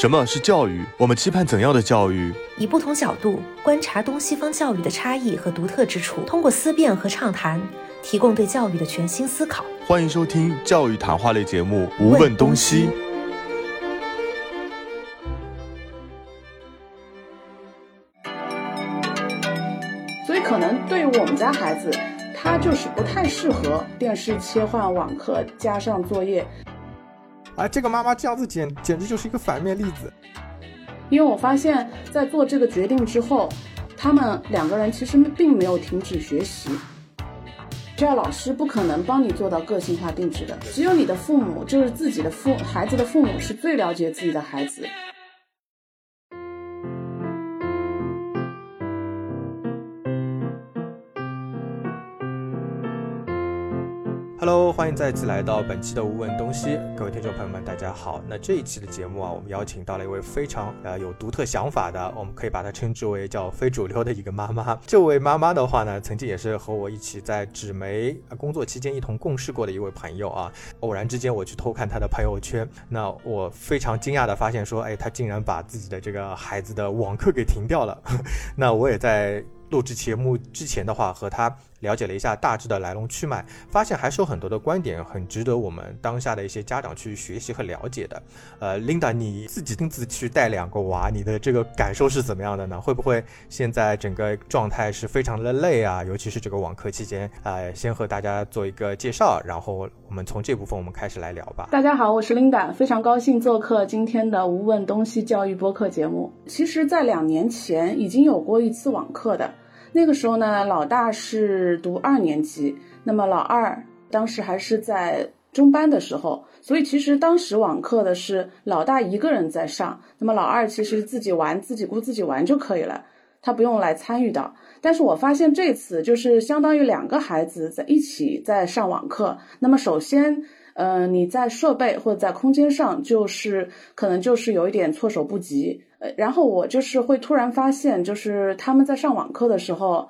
什么是教育？我们期盼怎样的教育？以不同角度观察东西方教育的差异和独特之处，通过思辨和畅谈，提供对教育的全新思考。欢迎收听教育谈话类节目《无问东西》。所以，可能对于我们家孩子，他就是不太适合电视切换网课加上作业。而，这个妈妈这样子简简直就是一个反面例子。因为我发现，在做这个决定之后，他们两个人其实并没有停止学习。这样老师不可能帮你做到个性化定制的，只有你的父母，就是自己的父孩子的父母，是最了解自己的孩子。Hello，欢迎再次来到本期的无问东西，各位听众朋友们，大家好。那这一期的节目啊，我们邀请到了一位非常呃有独特想法的，我们可以把它称之为叫非主流的一个妈妈。这位妈妈的话呢，曾经也是和我一起在纸媒工作期间一同共事过的一位朋友啊。偶然之间我去偷看她的朋友圈，那我非常惊讶的发现说，哎，她竟然把自己的这个孩子的网课给停掉了。那我也在录制节目之前的话，和她。了解了一下大致的来龙去脉，发现还是有很多的观点很值得我们当下的一些家长去学习和了解的。呃，Linda，你自己亲自去带两个娃，你的这个感受是怎么样的呢？会不会现在整个状态是非常的累啊？尤其是这个网课期间，呃，先和大家做一个介绍，然后我们从这部分我们开始来聊吧。大家好，我是 Linda，非常高兴做客今天的无问东西教育播客节目。其实，在两年前已经有过一次网课的。那个时候呢，老大是读二年级，那么老二当时还是在中班的时候，所以其实当时网课的是老大一个人在上，那么老二其实自己玩自己顾自己玩就可以了，他不用来参与的。但是我发现这次就是相当于两个孩子在一起在上网课，那么首先，呃，你在设备或者在空间上就是可能就是有一点措手不及。呃，然后我就是会突然发现，就是他们在上网课的时候，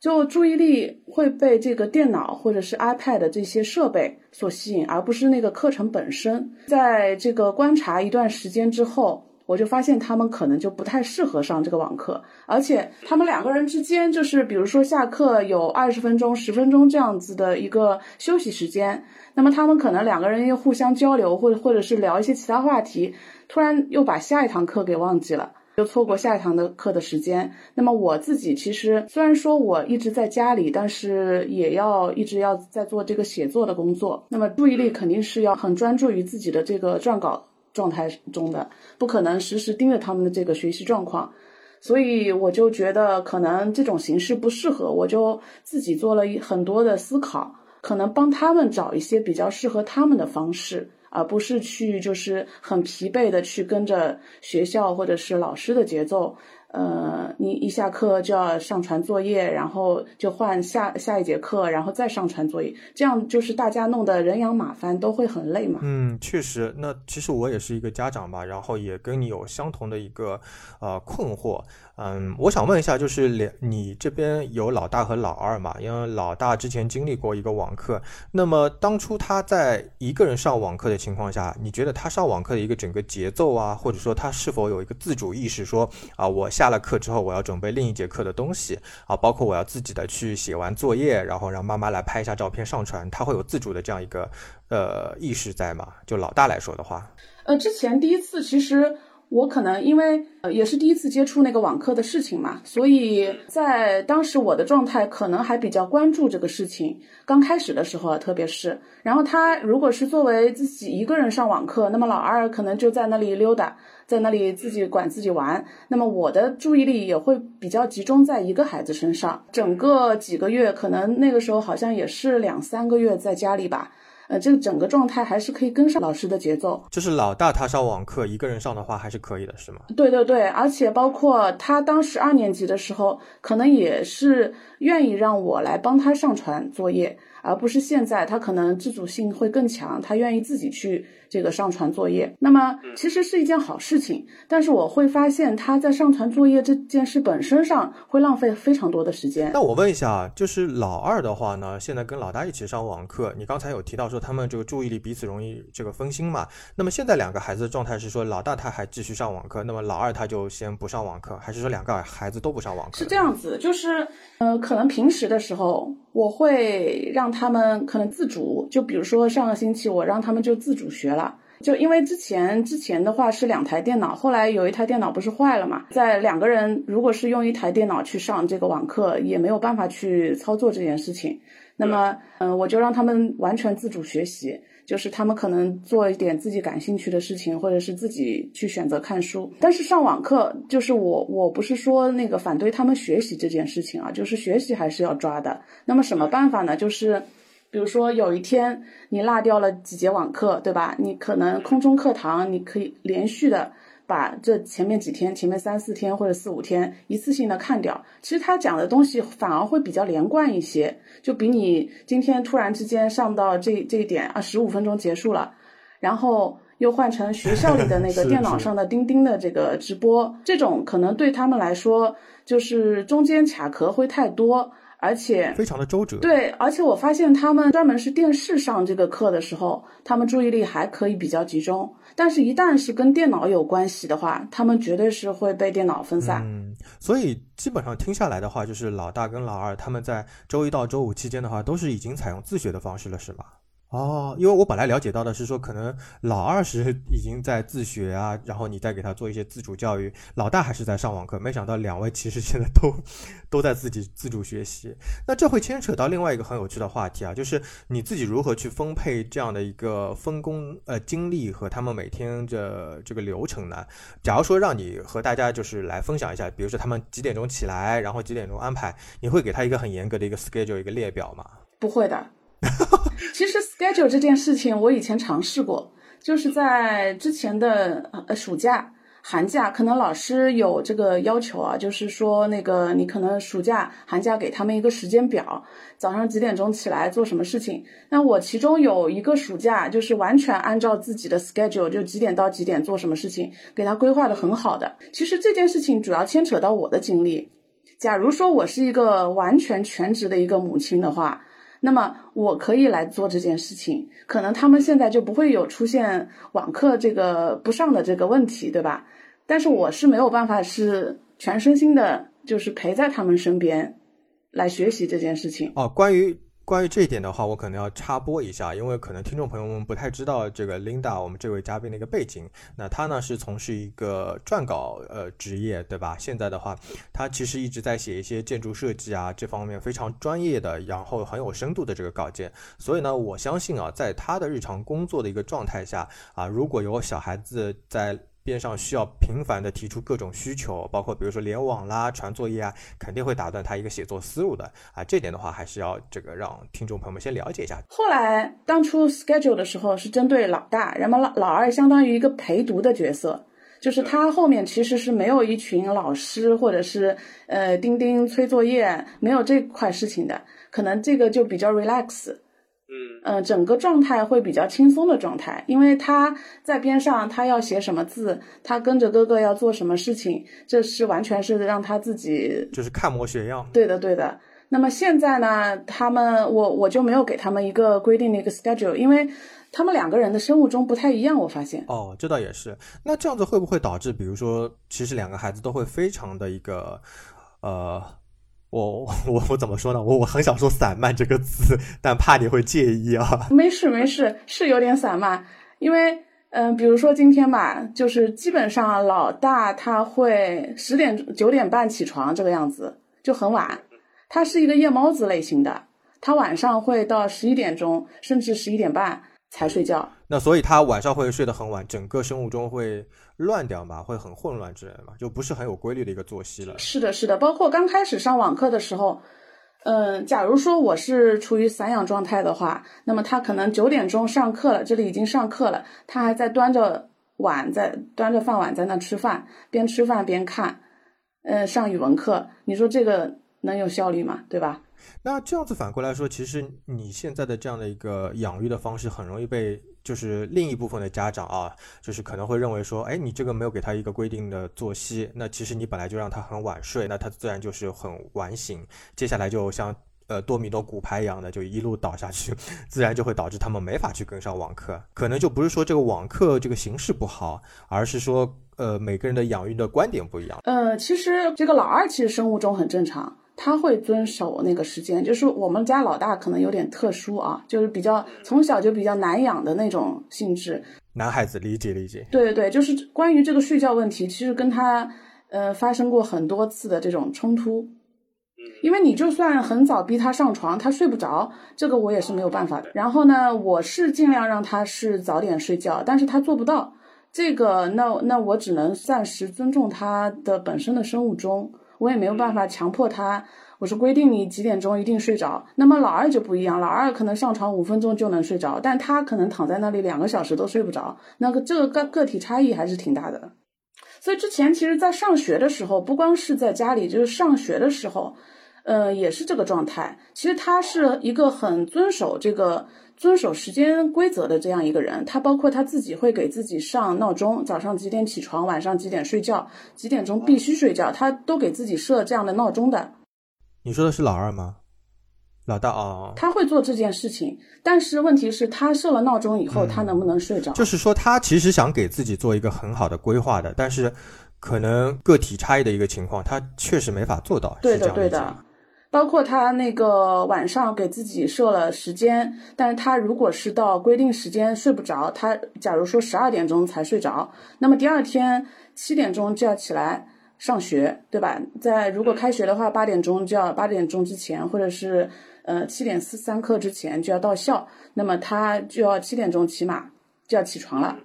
就注意力会被这个电脑或者是 iPad 这些设备所吸引，而不是那个课程本身。在这个观察一段时间之后，我就发现他们可能就不太适合上这个网课，而且他们两个人之间，就是比如说下课有二十分钟、十分钟这样子的一个休息时间，那么他们可能两个人又互相交流，或者或者是聊一些其他话题。突然又把下一堂课给忘记了，又错过下一堂的课的时间。那么我自己其实虽然说我一直在家里，但是也要一直要在做这个写作的工作。那么注意力肯定是要很专注于自己的这个撰稿状态中的，不可能时时盯着他们的这个学习状况。所以我就觉得可能这种形式不适合，我就自己做了很多的思考，可能帮他们找一些比较适合他们的方式。而不是去就是很疲惫的去跟着学校或者是老师的节奏，呃，你一下课就要上传作业，然后就换下下一节课，然后再上传作业，这样就是大家弄得人仰马翻，都会很累嘛。嗯，确实，那其实我也是一个家长吧，然后也跟你有相同的一个呃困惑。嗯，我想问一下，就是两你这边有老大和老二嘛？因为老大之前经历过一个网课，那么当初他在一个人上网课的情况下，你觉得他上网课的一个整个节奏啊，或者说他是否有一个自主意识，说啊，我下下了课之后我要准备另一节课的东西啊，包括我要自己的去写完作业，然后让妈妈来拍一下照片上传，他会有自主的这样一个呃意识在吗？就老大来说的话，呃，之前第一次其实。我可能因为呃也是第一次接触那个网课的事情嘛，所以在当时我的状态可能还比较关注这个事情。刚开始的时候啊，特别是，然后他如果是作为自己一个人上网课，那么老二可能就在那里溜达，在那里自己管自己玩，那么我的注意力也会比较集中在一个孩子身上。整个几个月，可能那个时候好像也是两三个月在家里吧。呃，这个整个状态还是可以跟上老师的节奏。就是老大他上网课一个人上的话，还是可以的，是吗？对对对，而且包括他当时二年级的时候，可能也是愿意让我来帮他上传作业，而不是现在他可能自主性会更强，他愿意自己去这个上传作业。那么其实是一件好事情，但是我会发现他在上传作业这件事本身上会浪费非常多的时间。那我问一下啊，就是老二的话呢，现在跟老大一起上网课，你刚才有提到说他们这个注意力彼此容易这个分心嘛？那么现在两个孩子的状态是说，老大他还继续上网课，那么老二他就先不上网课，还是说两个孩子都不上网课？是这样子，就是呃，可能平时的时候我会让他们可能自主，就比如说上个星期我让他们就自主学了。就因为之前之前的话是两台电脑，后来有一台电脑不是坏了嘛，在两个人如果是用一台电脑去上这个网课，也没有办法去操作这件事情。那么，嗯，我就让他们完全自主学习，就是他们可能做一点自己感兴趣的事情，或者是自己去选择看书。但是上网课，就是我我不是说那个反对他们学习这件事情啊，就是学习还是要抓的。那么什么办法呢？就是。比如说有一天你落掉了几节网课，对吧？你可能空中课堂，你可以连续的把这前面几天、前面三四天或者四五天一次性的看掉。其实他讲的东西反而会比较连贯一些，就比你今天突然之间上到这这一点啊，十五分钟结束了，然后又换成学校里的那个 电脑上的钉钉的这个直播，这种可能对他们来说就是中间卡壳会太多。而且非常的周折，对，而且我发现他们专门是电视上这个课的时候，他们注意力还可以比较集中，但是，一旦是跟电脑有关系的话，他们绝对是会被电脑分散。嗯，所以基本上听下来的话，就是老大跟老二他们在周一到周五期间的话，都是已经采用自学的方式了，是吗？哦，因为我本来了解到的是说，可能老二是 已经在自学啊，然后你再给他做一些自主教育，老大还是在上网课。没想到两位其实现在都都在自己自主学习。那这会牵扯到另外一个很有趣的话题啊，就是你自己如何去分配这样的一个分工呃精力和他们每天的这个流程呢？假如说让你和大家就是来分享一下，比如说他们几点钟起来，然后几点钟安排，你会给他一个很严格的一个 schedule 一个列表吗？不会的。其实 schedule 这件事情，我以前尝试过，就是在之前的呃暑假、寒假，可能老师有这个要求啊，就是说那个你可能暑假、寒假给他们一个时间表，早上几点钟起来做什么事情。那我其中有一个暑假，就是完全按照自己的 schedule，就几点到几点做什么事情，给他规划的很好的。其实这件事情主要牵扯到我的精力。假如说我是一个完全全职的一个母亲的话。那么我可以来做这件事情，可能他们现在就不会有出现网课这个不上的这个问题，对吧？但是我是没有办法是全身心的，就是陪在他们身边来学习这件事情。哦，关于。关于这一点的话，我可能要插播一下，因为可能听众朋友们不太知道这个 Linda 我们这位嘉宾的一个背景。那他呢是从事一个撰稿呃职业，对吧？现在的话，他其实一直在写一些建筑设计啊这方面非常专业的，然后很有深度的这个稿件。所以呢，我相信啊，在他的日常工作的一个状态下啊，如果有小孩子在。边上需要频繁的提出各种需求，包括比如说联网啦、传作业啊，肯定会打断他一个写作思路的啊。这点的话，还是要这个让听众朋友们先了解一下。后来当初 schedule 的时候是针对老大，然后老老二相当于一个陪读的角色，就是他后面其实是没有一群老师或者是呃钉钉催作业，没有这块事情的，可能这个就比较 relax。嗯整个状态会比较轻松的状态，因为他在边上，他要写什么字，他跟着哥哥要做什么事情，这是完全是让他自己就是看模学样。对的，对的。那么现在呢，他们我我就没有给他们一个规定的一个 schedule，因为他们两个人的生物钟不太一样，我发现。哦，这倒也是。那这样子会不会导致，比如说，其实两个孩子都会非常的一个呃。我我我怎么说呢？我我很想说散漫这个词，但怕你会介意啊。没事没事，是有点散漫，因为嗯，比如说今天吧，就是基本上老大他会十点九点半起床这个样子，就很晚。他是一个夜猫子类型的，他晚上会到十一点钟甚至十一点半才睡觉。那所以他晚上会睡得很晚，整个生物钟会。乱掉嘛，会很混乱之类的嘛，就不是很有规律的一个作息了。是的，是的，包括刚开始上网课的时候，嗯，假如说我是处于散养状态的话，那么他可能九点钟上课了，这里已经上课了，他还在端着碗在端着饭碗在那吃饭，边吃饭边看，嗯，上语文课，你说这个能有效率吗？对吧？那这样子反过来说，其实你现在的这样的一个养育的方式，很容易被。就是另一部分的家长啊，就是可能会认为说，哎，你这个没有给他一个规定的作息，那其实你本来就让他很晚睡，那他自然就是很晚醒，接下来就像呃多米诺骨牌一样的，就一路倒下去，自然就会导致他们没法去跟上网课。可能就不是说这个网课这个形式不好，而是说呃每个人的养育的观点不一样。呃，其实这个老二其实生物钟很正常。他会遵守那个时间，就是我们家老大可能有点特殊啊，就是比较从小就比较难养的那种性质。男孩子理解理解。对对对，就是关于这个睡觉问题，其实跟他呃发生过很多次的这种冲突。因为你就算很早逼他上床，他睡不着，这个我也是没有办法的。然后呢，我是尽量让他是早点睡觉，但是他做不到这个，那那我只能暂时尊重他的本身的生物钟。我也没有办法强迫他，我是规定你几点钟一定睡着。那么老二就不一样，老二可能上床五分钟就能睡着，但他可能躺在那里两个小时都睡不着。那个这个个个体差异还是挺大的。所以之前其实，在上学的时候，不光是在家里，就是上学的时候，呃，也是这个状态。其实他是一个很遵守这个。遵守时间规则的这样一个人，他包括他自己会给自己上闹钟，早上几点起床，晚上几点睡觉，几点钟必须睡觉，他都给自己设这样的闹钟的。你说的是老二吗？老大哦，他会做这件事情，但是问题是，他设了闹钟以后，他能不能睡着？就是说，他其实想给自己做一个很好的规划的，但是可能个体差异的一个情况，他确实没法做到。对的，对的。包括他那个晚上给自己设了时间，但是他如果是到规定时间睡不着，他假如说十二点钟才睡着，那么第二天七点钟就要起来上学，对吧？在如果开学的话，八点钟就要八点钟之前，或者是呃七点四三刻之前就要到校，那么他就要七点钟起码就要起床了。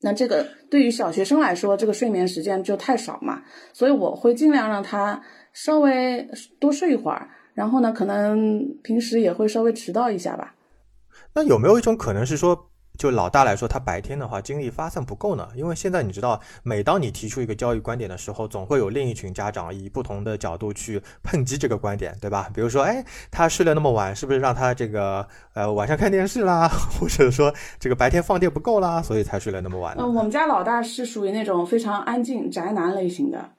那这个对于小学生来说，这个睡眠时间就太少嘛，所以我会尽量让他。稍微多睡一会儿，然后呢，可能平时也会稍微迟到一下吧。那有没有一种可能是说，就老大来说，他白天的话精力发散不够呢？因为现在你知道，每当你提出一个教育观点的时候，总会有另一群家长以不同的角度去抨击这个观点，对吧？比如说，哎，他睡了那么晚，是不是让他这个呃晚上看电视啦，或者说这个白天放电不够啦，所以才睡了那么晚？嗯，我们家老大是属于那种非常安静宅男类型的。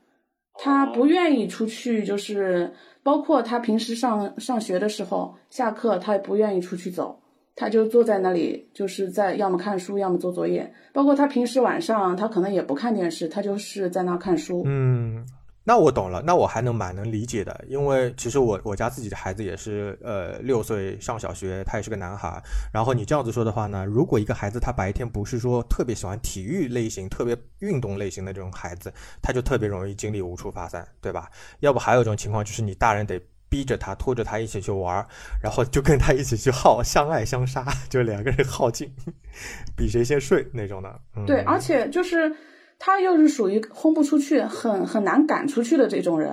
他不愿意出去，就是包括他平时上上学的时候，下课他也不愿意出去走，他就坐在那里，就是在要么看书，要么做作业。包括他平时晚上，他可能也不看电视，他就是在那看书。嗯。那我懂了，那我还能蛮能理解的，因为其实我我家自己的孩子也是，呃，六岁上小学，他也是个男孩。然后你这样子说的话呢，如果一个孩子他白天不是说特别喜欢体育类型、特别运动类型的这种孩子，他就特别容易精力无处发散，对吧？要不还有一种情况就是你大人得逼着他，拖着他一起去玩，然后就跟他一起去耗，相爱相杀，就两个人耗尽，比谁先睡那种的。对，而且就是。他又是属于轰不出去、很很难赶出去的这种人，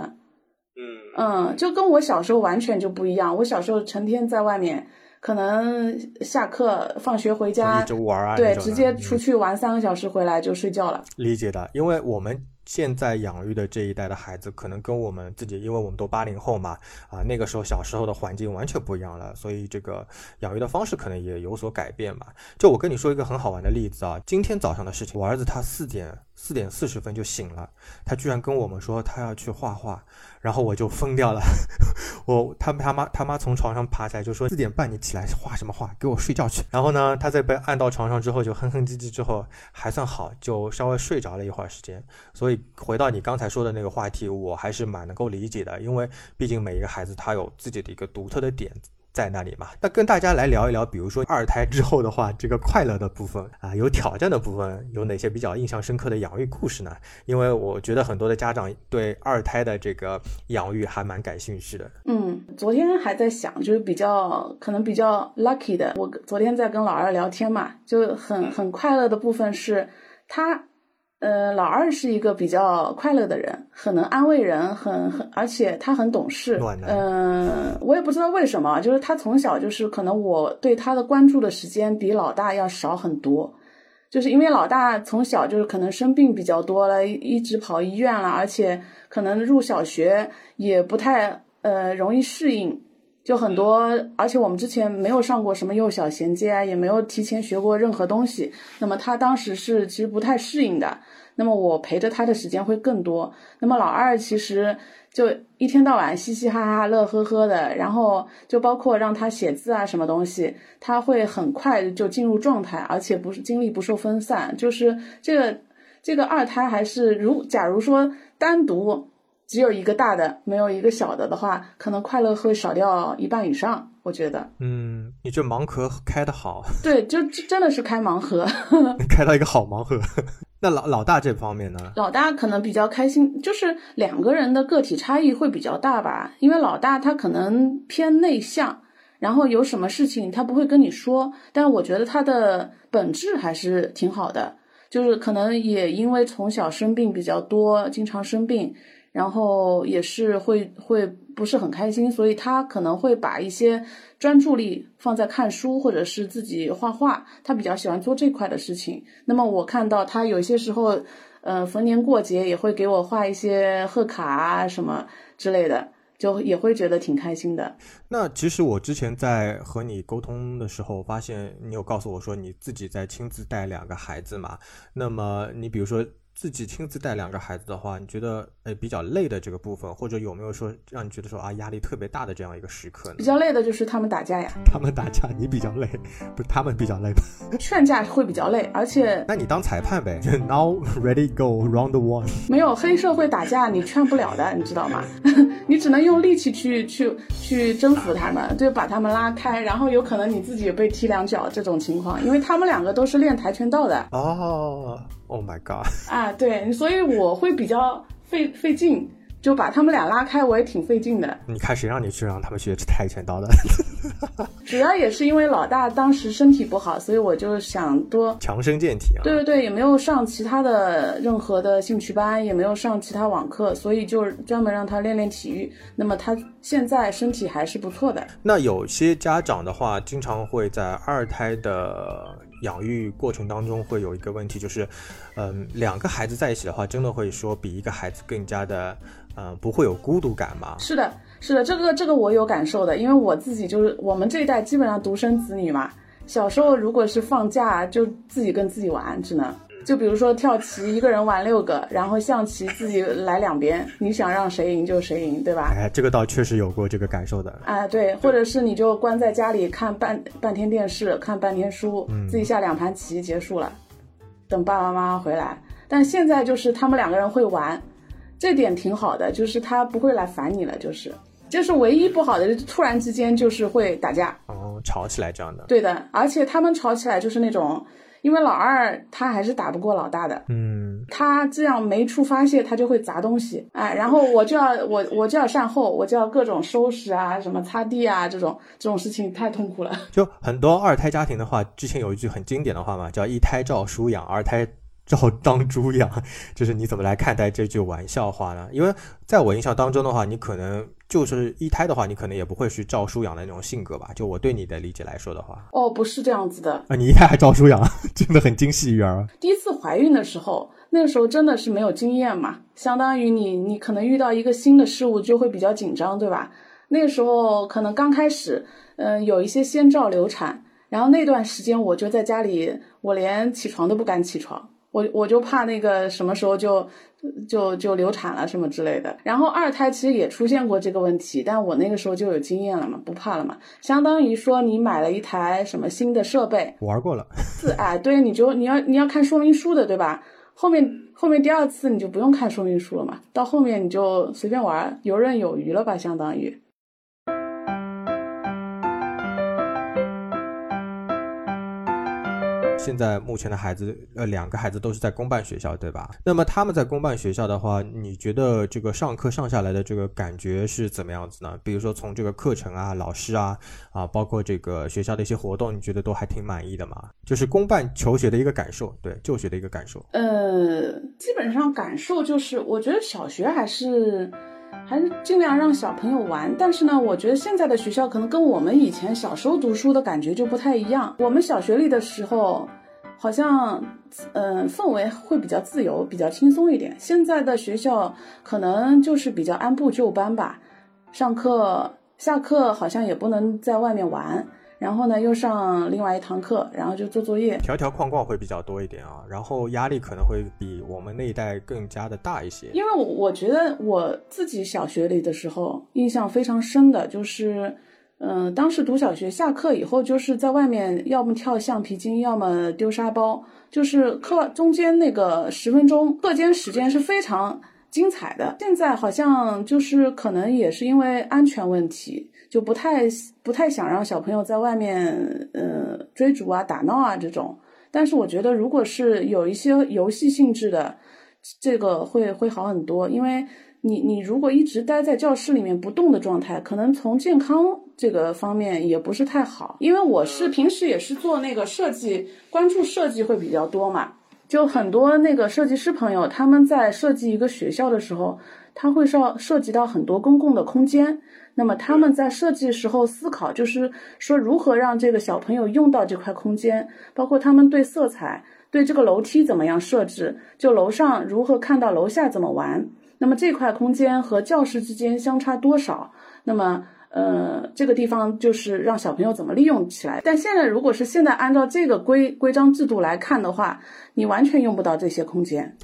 嗯嗯，就跟我小时候完全就不一样。我小时候成天在外面，可能下课、放学回家就玩啊，对，直接出去玩三个小时回来就睡觉了。理解的，因为我们。现在养育的这一代的孩子，可能跟我们自己，因为我们都八零后嘛，啊，那个时候小时候的环境完全不一样了，所以这个养育的方式可能也有所改变嘛。就我跟你说一个很好玩的例子啊，今天早上的事情，我儿子他四点四点四十分就醒了，他居然跟我们说他要去画画。然后我就疯掉了，我他他妈他妈从床上爬起来就说四点半你起来画什么画，给我睡觉去。然后呢，他在被按到床上之后就哼哼唧唧，之后还算好，就稍微睡着了一会儿时间。所以回到你刚才说的那个话题，我还是蛮能够理解的，因为毕竟每一个孩子他有自己的一个独特的点。在那里嘛？那跟大家来聊一聊，比如说二胎之后的话，这个快乐的部分啊，有挑战的部分，有哪些比较印象深刻的养育故事呢？因为我觉得很多的家长对二胎的这个养育还蛮感兴趣的。嗯，昨天还在想，就是比较可能比较 lucky 的，我昨天在跟老二聊天嘛，就很很快乐的部分是他。呃，老二是一个比较快乐的人，很能安慰人，很很，而且他很懂事。嗯，我也不知道为什么，就是他从小就是可能我对他的关注的时间比老大要少很多，就是因为老大从小就是可能生病比较多了，一直跑医院了，而且可能入小学也不太呃容易适应。就很多，而且我们之前没有上过什么幼小衔接啊，也没有提前学过任何东西。那么他当时是其实不太适应的。那么我陪着他的时间会更多。那么老二其实就一天到晚嘻嘻哈哈、乐呵呵的，然后就包括让他写字啊什么东西，他会很快就进入状态，而且不是精力不受分散。就是这个这个二胎还是如假如说单独。只有一个大的，没有一个小的的话，可能快乐会少掉一半以上。我觉得，嗯，你这盲盒开的好，对，就真的是开盲盒，开到一个好盲盒。那老老大这方面呢？老大可能比较开心，就是两个人的个体差异会比较大吧。因为老大他可能偏内向，然后有什么事情他不会跟你说，但我觉得他的本质还是挺好的，就是可能也因为从小生病比较多，经常生病。然后也是会会不是很开心，所以他可能会把一些专注力放在看书或者是自己画画，他比较喜欢做这块的事情。那么我看到他有些时候，呃，逢年过节也会给我画一些贺卡啊什么之类的，就也会觉得挺开心的。那其实我之前在和你沟通的时候，发现你有告诉我说你自己在亲自带两个孩子嘛？那么你比如说。自己亲自带两个孩子的话，你觉得诶比较累的这个部分，或者有没有说让你觉得说啊压力特别大的这样一个时刻呢？比较累的就是他们打架呀。他们打架，你比较累，不是他们比较累吧？劝架会比较累，而且 那你当裁判呗？Now ready go round one。没有黑社会打架，你劝不了的，你知道吗？你只能用力气去去去征服他们，就把他们拉开，然后有可能你自己也被踢两脚这种情况，因为他们两个都是练跆拳道的。哦。Oh my god！啊，对，所以我会比较费费劲，就把他们俩拉开，我也挺费劲的。你看谁让你去让他们学跆拳道的？主要也是因为老大当时身体不好，所以我就想多强身健体啊。对对对，也没有上其他的任何的兴趣班，也没有上其他网课，所以就专门让他练练体育。那么他现在身体还是不错的。那有些家长的话，经常会在二胎的。养育过程当中会有一个问题，就是，嗯，两个孩子在一起的话，真的会说比一个孩子更加的，嗯，不会有孤独感吗？是的，是的，这个这个我有感受的，因为我自己就是我们这一代基本上独生子女嘛，小时候如果是放假就自己跟自己玩，只能。就比如说跳棋，一个人玩六个，然后象棋自己来两边，你想让谁赢就谁赢，对吧？哎，这个倒确实有过这个感受的。哎，对，或者是你就关在家里看半半天电视，看半天书，自己下两盘棋结束了，等爸爸妈妈回来。但现在就是他们两个人会玩，这点挺好的，就是他不会来烦你了，就是，就是唯一不好的，突然之间就是会打架，哦，吵起来这样的。对的，而且他们吵起来就是那种。因为老二他还是打不过老大的，嗯，他这样没处发泄，他就会砸东西，哎，然后我就要我我就要善后，我就要各种收拾啊，什么擦地啊，这种这种事情太痛苦了。就很多二胎家庭的话，之前有一句很经典的话嘛，叫一胎照书养，二胎。照当猪养，就是你怎么来看待这句玩笑话呢？因为在我印象当中的话，你可能就是一胎的话，你可能也不会去照书养的那种性格吧？就我对你的理解来说的话，哦，不是这样子的啊，你一胎还照书养，真的很精细育儿。第一次怀孕的时候，那个时候真的是没有经验嘛，相当于你你可能遇到一个新的事物就会比较紧张，对吧？那个时候可能刚开始，嗯，有一些先兆流产，然后那段时间我就在家里，我连起床都不敢起床。我我就怕那个什么时候就就就流产了什么之类的，然后二胎其实也出现过这个问题，但我那个时候就有经验了嘛，不怕了嘛。相当于说你买了一台什么新的设备，玩过了，四哎，对，你就你要你要看说明书的，对吧？后面后面第二次你就不用看说明书了嘛，到后面你就随便玩，游刃有余了吧，相当于。现在目前的孩子，呃，两个孩子都是在公办学校，对吧？那么他们在公办学校的话，你觉得这个上课上下来的这个感觉是怎么样子呢？比如说从这个课程啊、老师啊，啊，包括这个学校的一些活动，你觉得都还挺满意的吗？就是公办求学的一个感受，对，就学的一个感受。呃，基本上感受就是，我觉得小学还是还是尽量让小朋友玩，但是呢，我觉得现在的学校可能跟我们以前小时候读书的感觉就不太一样。我们小学里的时候。好像，嗯，氛围会比较自由，比较轻松一点。现在的学校可能就是比较按部就班吧，上课下课好像也不能在外面玩。然后呢，又上另外一堂课，然后就做作业，条条框框会比较多一点啊，然后压力可能会比我们那一代更加的大一些。因为我我觉得我自己小学里的时候印象非常深的就是，嗯，当时读小学下课以后就是在外面，要么跳橡皮筋，要么丢沙包，就是课中间那个十分钟课间时间是非常精彩的。现在好像就是可能也是因为安全问题。就不太不太想让小朋友在外面，呃，追逐啊、打闹啊这种。但是我觉得，如果是有一些游戏性质的，这个会会好很多。因为你你如果一直待在教室里面不动的状态，可能从健康这个方面也不是太好。因为我是平时也是做那个设计，关注设计会比较多嘛。就很多那个设计师朋友，他们在设计一个学校的时候，他会涉涉及到很多公共的空间。那么他们在设计时候思考，就是说如何让这个小朋友用到这块空间，包括他们对色彩、对这个楼梯怎么样设置，就楼上如何看到楼下怎么玩。那么这块空间和教室之间相差多少？那么呃，这个地方就是让小朋友怎么利用起来。但现在如果是现在按照这个规规章制度来看的话，你完全用不到这些空间。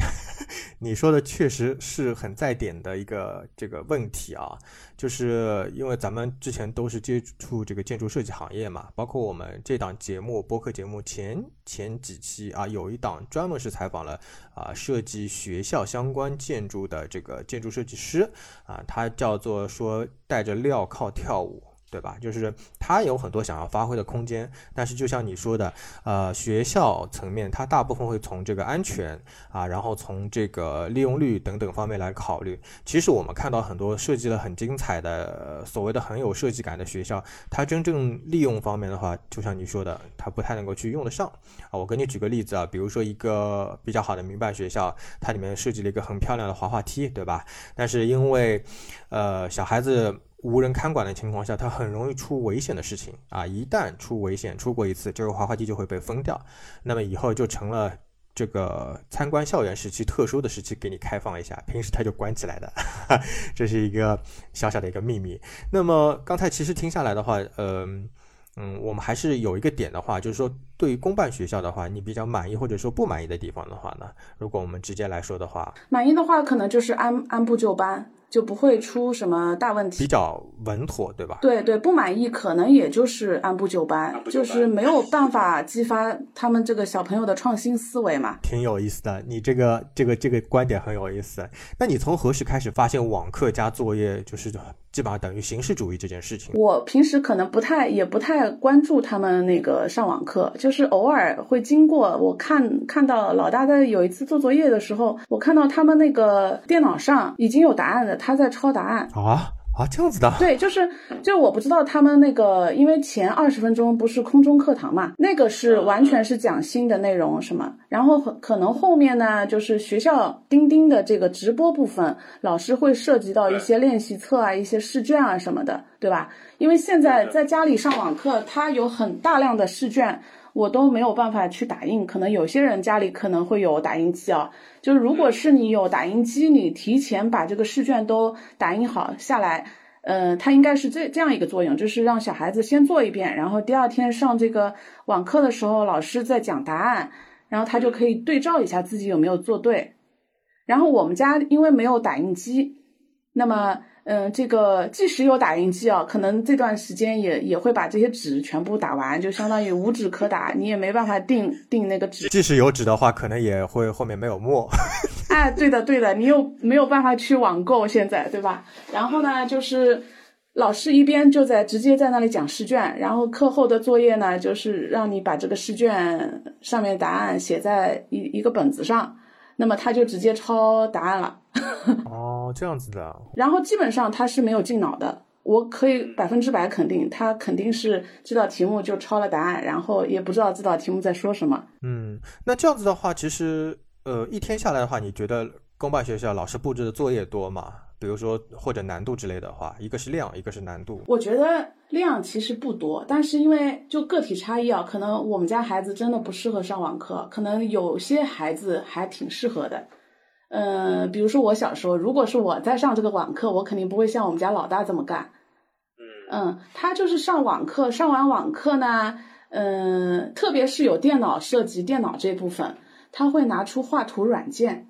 你说的确实是很在点的一个这个问题啊，就是因为咱们之前都是接触这个建筑设计行业嘛，包括我们这档节目播客节目前前几期啊，有一档专门是采访了啊设计学校相关建筑的这个建筑设计师啊，他叫做说带着镣铐跳舞。对吧？就是他有很多想要发挥的空间，但是就像你说的，呃，学校层面，它大部分会从这个安全啊，然后从这个利用率等等方面来考虑。其实我们看到很多设计的很精彩的，所谓的很有设计感的学校，它真正利用方面的话，就像你说的，它不太能够去用得上啊。我给你举个例子啊，比如说一个比较好的民办学校，它里面设计了一个很漂亮的滑滑梯，对吧？但是因为，呃，小孩子。无人看管的情况下，它很容易出危险的事情啊！一旦出危险，出过一次，这个滑滑梯就会被封掉，那么以后就成了这个参观校园时期特殊的时期给你开放一下，平时它就关起来的，这是一个小小的一个秘密。那么刚才其实听下来的话，嗯嗯，我们还是有一个点的话，就是说对于公办学校的话，你比较满意或者说不满意的地方的话呢，如果我们直接来说的话，满意的话可能就是按按部就班。就不会出什么大问题，比较稳妥，对吧？对对，不满意可能也就是按部就班，就是没有办法激发他们这个小朋友的创新思维嘛。挺有意思的，你这个这个这个观点很有意思。那你从何时开始发现网课加作业就是基本上等于形式主义这件事情？我平时可能不太也不太关注他们那个上网课，就是偶尔会经过，我看看到老大在有一次做作业的时候，我看到他们那个电脑上已经有答案了。他在抄答案啊啊，这样子的？对，就是，就我不知道他们那个，因为前二十分钟不是空中课堂嘛，那个是完全是讲新的内容，什么，然后可能后面呢，就是学校钉钉的这个直播部分，老师会涉及到一些练习册啊、一些试卷啊什么的，对吧？因为现在在家里上网课，他有很大量的试卷。我都没有办法去打印，可能有些人家里可能会有打印机啊。就是如果是你有打印机，你提前把这个试卷都打印好下来，呃，它应该是这这样一个作用，就是让小孩子先做一遍，然后第二天上这个网课的时候，老师在讲答案，然后他就可以对照一下自己有没有做对。然后我们家因为没有打印机，那么。嗯，这个即使有打印机啊，可能这段时间也也会把这些纸全部打完，就相当于无纸可打，你也没办法订订那个纸。即使有纸的话，可能也会后面没有墨。哎，对的对的，你又没有办法去网购，现在对吧？然后呢，就是老师一边就在直接在那里讲试卷，然后课后的作业呢，就是让你把这个试卷上面答案写在一一个本子上。那么他就直接抄答案了。哦，这样子的。然后基本上他是没有进脑的，我可以百分之百肯定，他肯定是这道题目就抄了答案，然后也不知道这道题目在说什么。嗯，那这样子的话，其实呃一天下来的话，你觉得公办学校老师布置的作业多吗？比如说或者难度之类的话，一个是量，一个是难度。我觉得量其实不多，但是因为就个体差异啊，可能我们家孩子真的不适合上网课，可能有些孩子还挺适合的。嗯，比如说我小时候，如果是我在上这个网课，我肯定不会像我们家老大这么干。嗯，他就是上网课，上完网课呢，嗯，特别是有电脑涉及电脑这部分，他会拿出画图软件，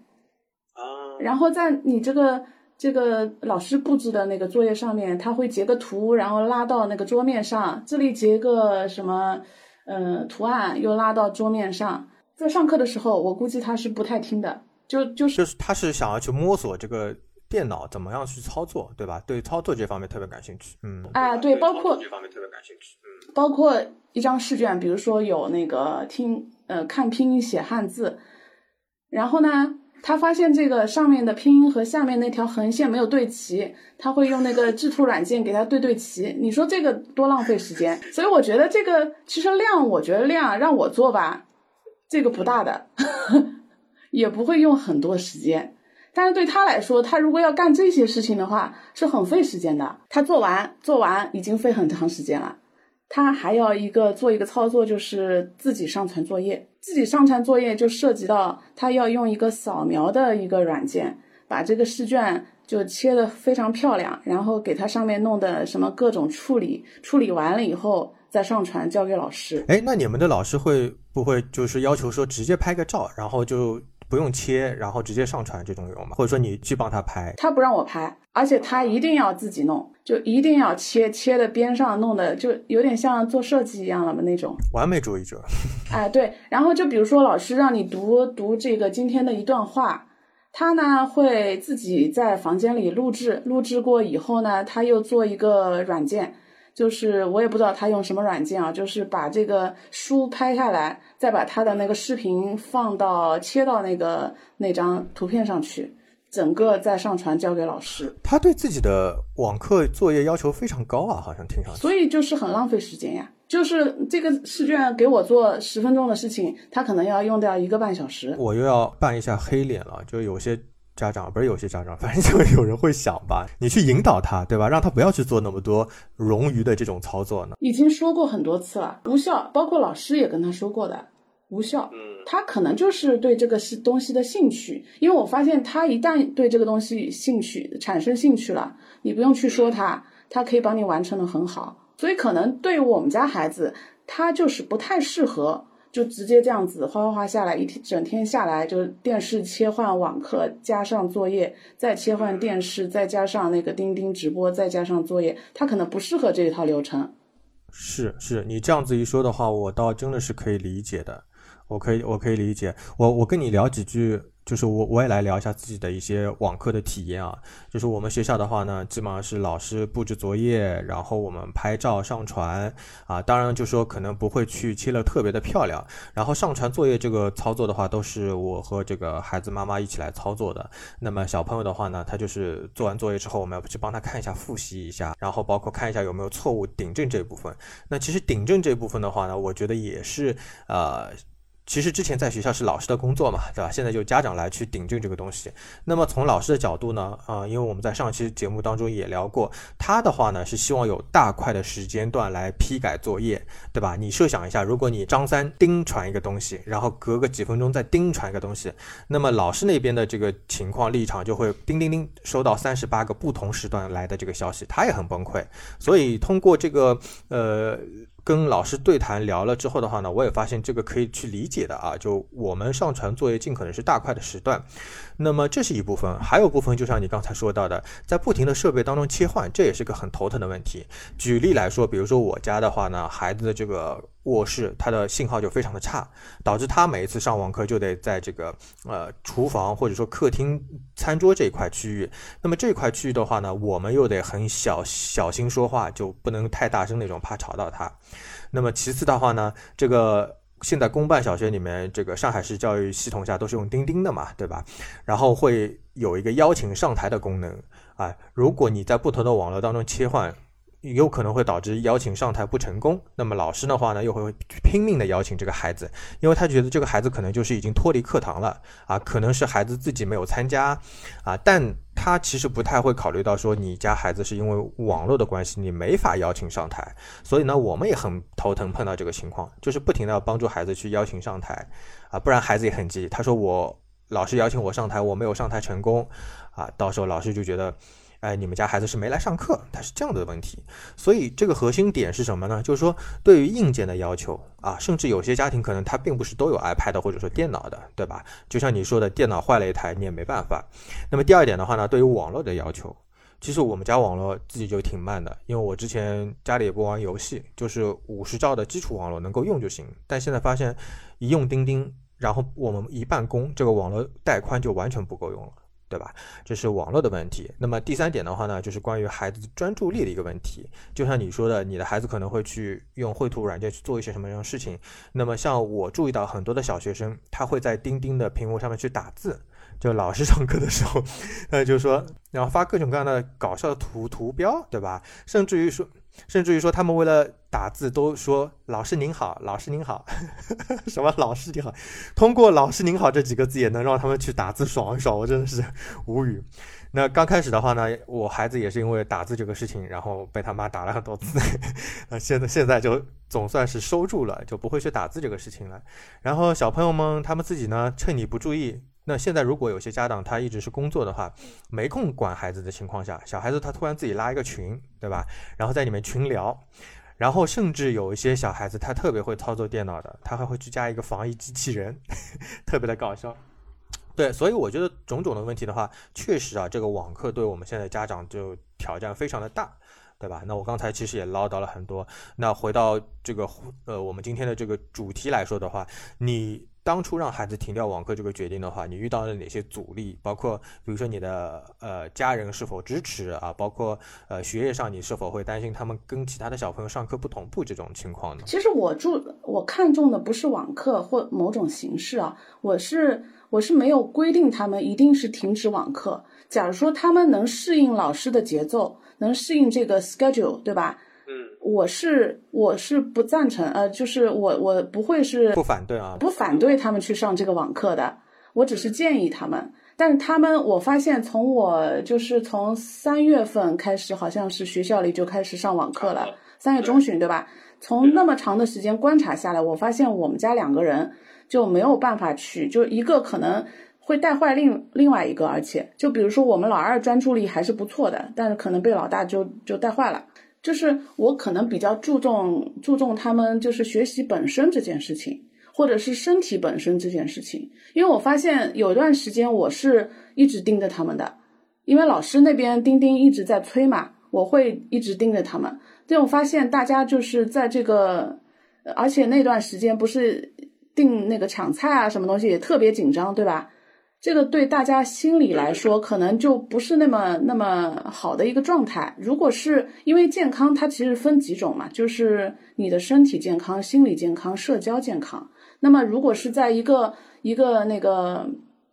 啊，然后在你这个这个老师布置的那个作业上面，他会截个图，然后拉到那个桌面上，这里截个什么，呃，图案又拉到桌面上。在上课的时候，我估计他是不太听的，就就是就是他是想要去摸索这个电脑怎么样去操作，对吧？对操作这方面特别感兴趣，嗯，啊，对，包括这方面特别感兴趣，嗯，包括一张试卷，比如说有那个听呃看拼音写汉字，然后呢，他发现这个上面的拼音和下面那条横线没有对齐，他会用那个制图软件给他对对齐。你说这个多浪费时间？所以我觉得这个其实量，我觉得量让我做吧，这个不大的，也不会用很多时间。但是对他来说，他如果要干这些事情的话，是很费时间的。他做完做完已经费很长时间了，他还要一个做一个操作，就是自己上传作业。自己上传作业就涉及到他要用一个扫描的一个软件，把这个试卷就切的非常漂亮，然后给它上面弄的什么各种处理，处理完了以后再上传交给老师。哎，那你们的老师会不会就是要求说直接拍个照，然后就不用切，然后直接上传这种有吗？或者说你去帮他拍？他不让我拍，而且他一定要自己弄，就一定要切切的边上弄的，就有点像做设计一样了嘛那种。完美主义者，哎，对，然后就比如说老师让你读读这个今天的一段话，他呢会自己在房间里录制，录制过以后呢，他又做一个软件，就是我也不知道他用什么软件啊，就是把这个书拍下来，再把他的那个视频放到切到那个那张图片上去，整个再上传交给老师，他对自己的网课作业要求非常高啊，好像听上去。所以就是很浪费时间呀。就是这个试卷给我做十分钟的事情，他可能要用掉一个半小时。我又要扮一下黑脸了，就有些家长不是有些家长，反正就有人会想吧，你去引导他，对吧？让他不要去做那么多冗余的这种操作呢。已经说过很多次了，无效，包括老师也跟他说过的，无效。嗯，他可能就是对这个是东西的兴趣，因为我发现他一旦对这个东西兴趣产生兴趣了，你不用去说他，他可以帮你完成的很好。所以可能对于我们家孩子，他就是不太适合，就直接这样子哗哗哗下来一天整天下来，就是电视切换网课，加上作业，再切换电视，再加上那个钉钉直播，再加上作业，他可能不适合这一套流程。是是，你这样子一说的话，我倒真的是可以理解的。我可以我可以理解。我我跟你聊几句。就是我我也来聊一下自己的一些网课的体验啊。就是我们学校的话呢，基本上是老师布置作业，然后我们拍照上传啊。当然就说可能不会去切的特别的漂亮。然后上传作业这个操作的话，都是我和这个孩子妈妈一起来操作的。那么小朋友的话呢，他就是做完作业之后，我们要去帮他看一下、复习一下，然后包括看一下有没有错误，订正这部分。那其实订正这部分的话呢，我觉得也是呃。其实之前在学校是老师的工作嘛，对吧？现在就家长来去顶正这个东西。那么从老师的角度呢，啊，因为我们在上期节目当中也聊过，他的话呢是希望有大块的时间段来批改作业，对吧？你设想一下，如果你张三丁传一个东西，然后隔个几分钟再丁传一个东西，那么老师那边的这个情况立场就会叮叮叮收到三十八个不同时段来的这个消息，他也很崩溃。所以通过这个呃。跟老师对谈聊了之后的话呢，我也发现这个可以去理解的啊。就我们上传作业尽可能是大块的时段，那么这是一部分，还有部分就像你刚才说到的，在不停的设备当中切换，这也是个很头疼的问题。举例来说，比如说我家的话呢，孩子的这个卧室它的信号就非常的差，导致他每一次上网课就得在这个呃厨房或者说客厅餐桌这一块区域。那么这块区域的话呢，我们又得很小小心说话，就不能太大声那种，怕吵到他。那么其次的话呢，这个现在公办小学里面，这个上海市教育系统下都是用钉钉的嘛，对吧？然后会有一个邀请上台的功能啊，如果你在不同的网络当中切换。有可能会导致邀请上台不成功，那么老师的话呢，又会拼命的邀请这个孩子，因为他觉得这个孩子可能就是已经脱离课堂了啊，可能是孩子自己没有参加啊，但他其实不太会考虑到说你家孩子是因为网络的关系，你没法邀请上台，所以呢，我们也很头疼碰到这个情况，就是不停的要帮助孩子去邀请上台啊，不然孩子也很急，他说我老师邀请我上台，我没有上台成功啊，到时候老师就觉得。哎，你们家孩子是没来上课，它是这样的问题。所以这个核心点是什么呢？就是说对于硬件的要求啊，甚至有些家庭可能他并不是都有 iPad 或者说电脑的，对吧？就像你说的，电脑坏了一台你也没办法。那么第二点的话呢，对于网络的要求，其实我们家网络自己就挺慢的，因为我之前家里也不玩游戏，就是五十兆的基础网络能够用就行。但现在发现一用钉钉，然后我们一办公，这个网络带宽就完全不够用了。对吧？这是网络的问题。那么第三点的话呢，就是关于孩子专注力的一个问题。就像你说的，你的孩子可能会去用绘图软件去做一些什么样的事情。那么像我注意到很多的小学生，他会在钉钉的屏幕上面去打字。就老师 上课的时候，呃，就是说，然后发各种各样的搞笑的图图标，对吧？甚至于说。甚至于说，他们为了打字都说“老师您好，老师您好”，什么“老师您好”，通过“老师您好”这几个字也能让他们去打字爽一爽，我真的是无语。那刚开始的话呢，我孩子也是因为打字这个事情，然后被他妈打了很多次。那 现在现在就总算是收住了，就不会去打字这个事情了。然后小朋友们他们自己呢，趁你不注意。那现在如果有些家长他一直是工作的话，没空管孩子的情况下，小孩子他突然自己拉一个群，对吧？然后在里面群聊，然后甚至有一些小孩子他特别会操作电脑的，他还会去加一个防疫机器人，特别的搞笑。对，所以我觉得种种的问题的话，确实啊，这个网课对我们现在家长就挑战非常的大，对吧？那我刚才其实也唠叨了很多，那回到这个呃我们今天的这个主题来说的话，你。当初让孩子停掉网课这个决定的话，你遇到了哪些阻力？包括比如说你的呃家人是否支持啊？包括呃学业上你是否会担心他们跟其他的小朋友上课不同步这种情况呢？其实我注我看重的不是网课或某种形式啊，我是我是没有规定他们一定是停止网课。假如说他们能适应老师的节奏，能适应这个 schedule，对吧？我是我是不赞成，呃，就是我我不会是不反对啊，不反对他们去上这个网课的，我只是建议他们。但是他们，我发现从我就是从三月份开始，好像是学校里就开始上网课了，三月中旬对吧？从那么长的时间观察下来，我发现我们家两个人就没有办法去，就一个可能会带坏另另外一个，而且就比如说我们老二专注力还是不错的，但是可能被老大就就带坏了。就是我可能比较注重注重他们就是学习本身这件事情，或者是身体本身这件事情，因为我发现有一段时间我是一直盯着他们的，因为老师那边钉钉一直在催嘛，我会一直盯着他们。但我发现大家就是在这个，而且那段时间不是订那个抢菜啊什么东西也特别紧张，对吧？这个对大家心理来说，可能就不是那么那么好的一个状态。如果是因为健康，它其实分几种嘛，就是你的身体健康、心理健康、社交健康。那么，如果是在一个一个那个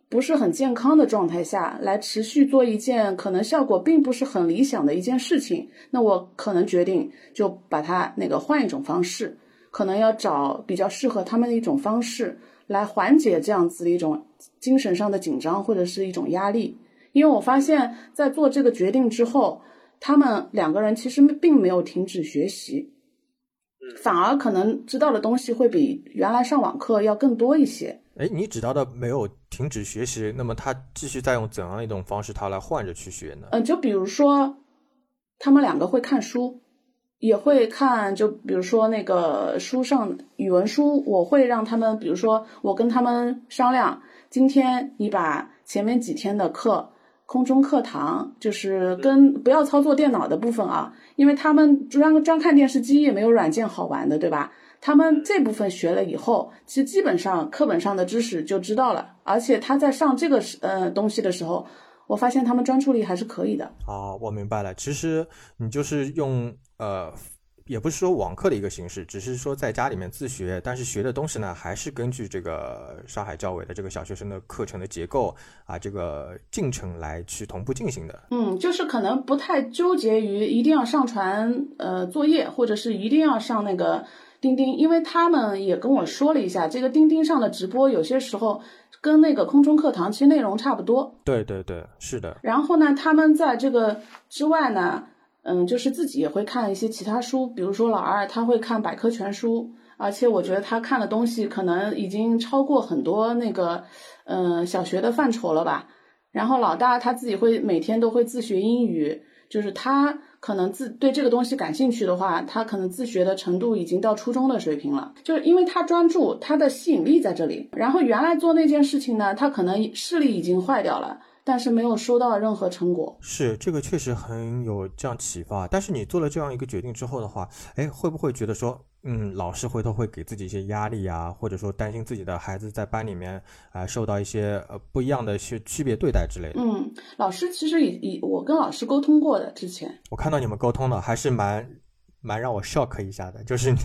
不是很健康的状态下来持续做一件可能效果并不是很理想的一件事情，那我可能决定就把它那个换一种方式，可能要找比较适合他们的一种方式。来缓解这样子的一种精神上的紧张或者是一种压力，因为我发现，在做这个决定之后，他们两个人其实并没有停止学习，反而可能知道的东西会比原来上网课要更多一些。哎，你知道的没有停止学习，那么他继续再用怎样一种方式，他来换着去学呢？嗯，就比如说，他们两个会看书。也会看，就比如说那个书上语文书，我会让他们，比如说我跟他们商量，今天你把前面几天的课，空中课堂，就是跟不要操作电脑的部分啊，因为他们专专看电视机也没有软件好玩的，对吧？他们这部分学了以后，其实基本上课本上的知识就知道了，而且他在上这个呃东西的时候，我发现他们专注力还是可以的。啊，我明白了，其实你就是用。呃，也不是说网课的一个形式，只是说在家里面自学，但是学的东西呢，还是根据这个上海教委的这个小学生的课程的结构啊，这个进程来去同步进行的。嗯，就是可能不太纠结于一定要上传呃作业，或者是一定要上那个钉钉，因为他们也跟我说了一下，这个钉钉上的直播有些时候跟那个空中课堂其实内容差不多。对对对，是的。然后呢，他们在这个之外呢。嗯，就是自己也会看一些其他书，比如说老二他会看百科全书，而且我觉得他看的东西可能已经超过很多那个，嗯，小学的范畴了吧。然后老大他自己会每天都会自学英语，就是他可能自对这个东西感兴趣的话，他可能自学的程度已经到初中的水平了。就是因为他专注，他的吸引力在这里。然后原来做那件事情呢，他可能视力已经坏掉了。但是没有收到任何成果，是这个确实很有这样启发。但是你做了这样一个决定之后的话，哎，会不会觉得说，嗯，老师回头会给自己一些压力啊，或者说担心自己的孩子在班里面啊受到一些呃不一样的些区别对待之类的？嗯，老师其实已已我跟老师沟通过的，之前我看到你们沟通的还是蛮。蛮让我 shock 一下的，就是你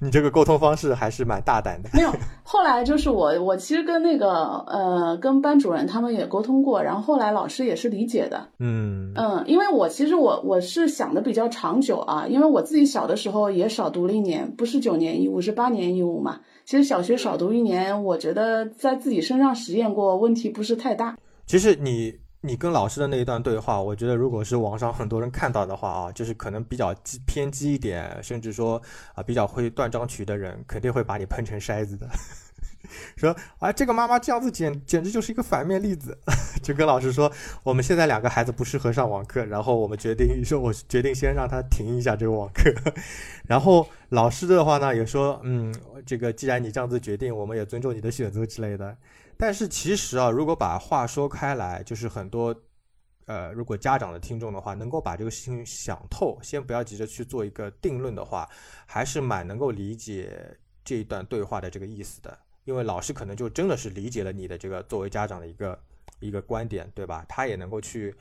你这个沟通方式还是蛮大胆的。没有，后来就是我我其实跟那个呃跟班主任他们也沟通过，然后后来老师也是理解的。嗯嗯，因为我其实我我是想的比较长久啊，因为我自己小的时候也少读了一年，不是九年义务，是八年义务嘛。其实小学少读一年，我觉得在自己身上实验过，问题不是太大。其实你。你跟老师的那一段对话，我觉得如果是网上很多人看到的话啊，就是可能比较激偏激一点，甚至说啊比较会断章取的人，肯定会把你喷成筛子的。说啊，这个妈妈这样子简简直就是一个反面例子，就跟老师说，我们现在两个孩子不适合上网课，然后我们决定说，我决定先让他停一下这个网课。然后老师的话呢，也说，嗯，这个既然你这样子决定，我们也尊重你的选择之类的。但是其实啊，如果把话说开来，就是很多，呃，如果家长的听众的话，能够把这个事情想透，先不要急着去做一个定论的话，还是蛮能够理解这一段对话的这个意思的。因为老师可能就真的是理解了你的这个作为家长的一个一个观点，对吧？他也能够去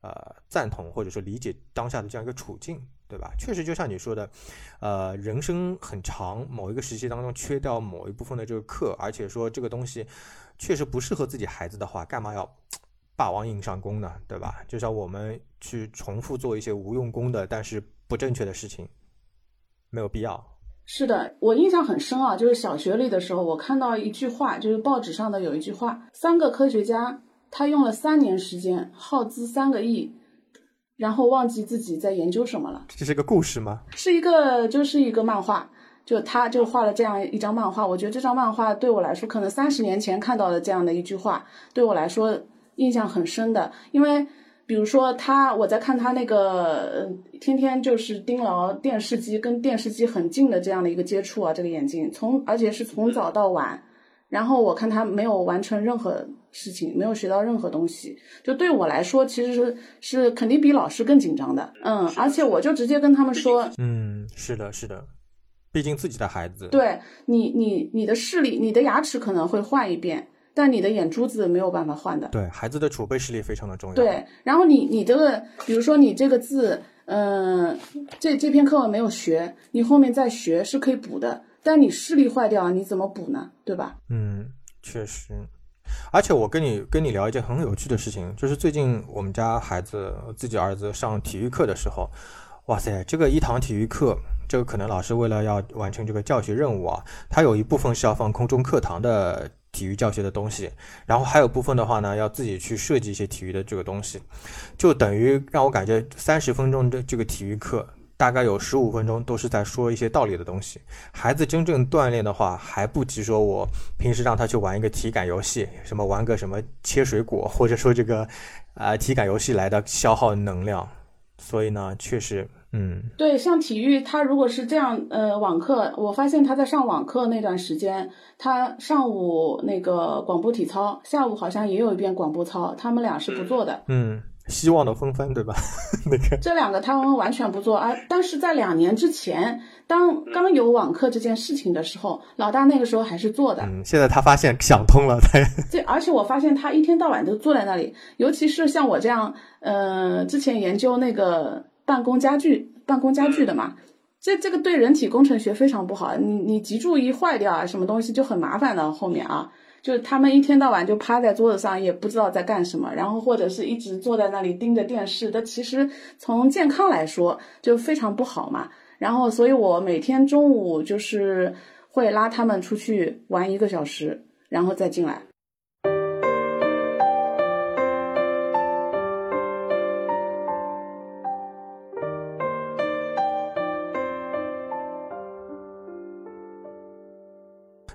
呃赞同或者说理解当下的这样一个处境。对吧？确实，就像你说的，呃，人生很长，某一个时期当中缺掉某一部分的这个课，而且说这个东西确实不适合自己孩子的话，干嘛要霸王硬上弓呢？对吧？就像我们去重复做一些无用功的但是不正确的事情，没有必要。是的，我印象很深啊，就是小学里的时候，我看到一句话，就是报纸上的有一句话：三个科学家，他用了三年时间，耗资三个亿。然后忘记自己在研究什么了。这是个故事吗？是一个，就是一个漫画。就他就画了这样一张漫画。我觉得这张漫画对我来说，可能三十年前看到的这样的一句话，对我来说印象很深的。因为比如说他，我在看他那个天天就是盯牢电视机，跟电视机很近的这样的一个接触啊，这个眼睛从而且是从早到晚。然后我看他没有完成任何事情，没有学到任何东西，就对我来说，其实是是肯定比老师更紧张的。嗯，而且我就直接跟他们说，嗯，是的，是的，毕竟自己的孩子，对你，你你的视力，你的牙齿可能会换一遍，但你的眼珠子没有办法换的。对，孩子的储备视力非常的重要。对，然后你你这个，比如说你这个字，嗯，这这篇课文没有学，你后面再学是可以补的。但你视力坏掉，你怎么补呢？对吧？嗯，确实。而且我跟你跟你聊一件很有趣的事情，就是最近我们家孩子自己儿子上体育课的时候，哇塞，这个一堂体育课，这个可能老师为了要完成这个教学任务啊，他有一部分是要放空中课堂的体育教学的东西，然后还有部分的话呢，要自己去设计一些体育的这个东西，就等于让我感觉三十分钟的这个体育课。大概有十五分钟都是在说一些道理的东西。孩子真正锻炼的话，还不及说我平时让他去玩一个体感游戏，什么玩个什么切水果，或者说这个啊体感游戏来的消耗能量。所以呢，确实，嗯，对，像体育，他如果是这样，呃，网课，我发现他在上网课那段时间，他上午那个广播体操，下午好像也有一遍广播操，他们俩是不做的，嗯。希望的风帆，对吧？那个这两个他们完全不做啊！但是在两年之前，当刚有网课这件事情的时候，老大那个时候还是做的。嗯，现在他发现想通了，他 这而且我发现他一天到晚都坐在那里，尤其是像我这样，呃，之前研究那个办公家具、办公家具的嘛，这这个对人体工程学非常不好。你你脊柱一坏掉啊，什么东西就很麻烦的后面啊。就他们一天到晚就趴在桌子上，也不知道在干什么，然后或者是一直坐在那里盯着电视。这其实从健康来说就非常不好嘛。然后，所以我每天中午就是会拉他们出去玩一个小时，然后再进来。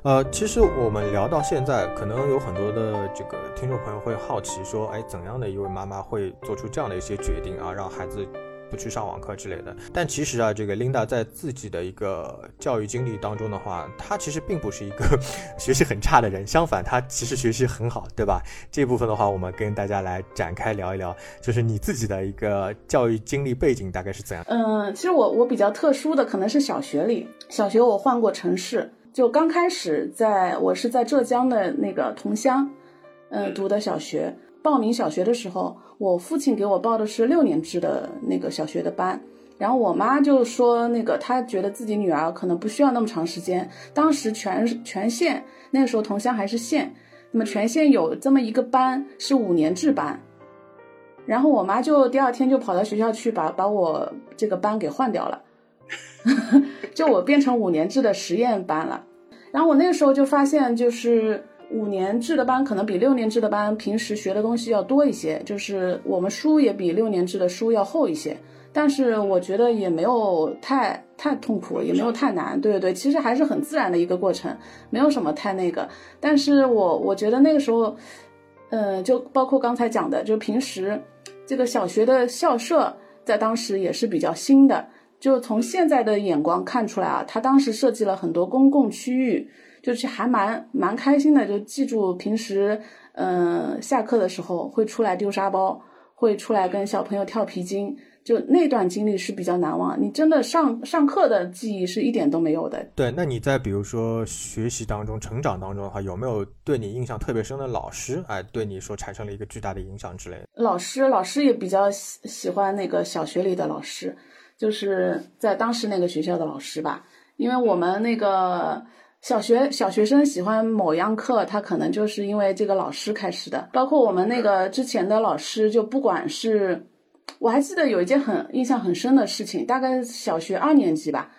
呃，其实我们聊到现在，可能有很多的这个听众朋友会好奇说，哎，怎样的一位妈妈会做出这样的一些决定啊，让孩子不去上网课之类的？但其实啊，这个 Linda 在自己的一个教育经历当中的话，她其实并不是一个 学习很差的人，相反，她其实学习很好，对吧？这部分的话，我们跟大家来展开聊一聊，就是你自己的一个教育经历背景大概是怎样？嗯，其实我我比较特殊的可能是小学里，小学我换过城市。就刚开始在，我是在浙江的那个桐乡，嗯，读的小学。报名小学的时候，我父亲给我报的是六年制的那个小学的班，然后我妈就说，那个她觉得自己女儿可能不需要那么长时间。当时全全县那个时候桐乡还是县，那么全县有这么一个班是五年制班，然后我妈就第二天就跑到学校去把把我这个班给换掉了。就我变成五年制的实验班了，然后我那个时候就发现，就是五年制的班可能比六年制的班平时学的东西要多一些，就是我们书也比六年制的书要厚一些，但是我觉得也没有太太痛苦，也没有太难，对对对，其实还是很自然的一个过程，没有什么太那个。但是我我觉得那个时候，嗯，就包括刚才讲的，就平时这个小学的校舍在当时也是比较新的。就从现在的眼光看出来啊，他当时设计了很多公共区域，就是还蛮蛮开心的。就记住平时，嗯，下课的时候会出来丢沙包，会出来跟小朋友跳皮筋，就那段经历是比较难忘。你真的上上课的记忆是一点都没有的。对，那你在比如说学习当中、成长当中的话，有没有对你印象特别深的老师，哎，对你说产生了一个巨大的影响之类的？老师，老师也比较喜喜欢那个小学里的老师。就是在当时那个学校的老师吧，因为我们那个小学小学生喜欢某样课，他可能就是因为这个老师开始的。包括我们那个之前的老师，就不管是，我还记得有一件很印象很深的事情，大概小学二年级吧，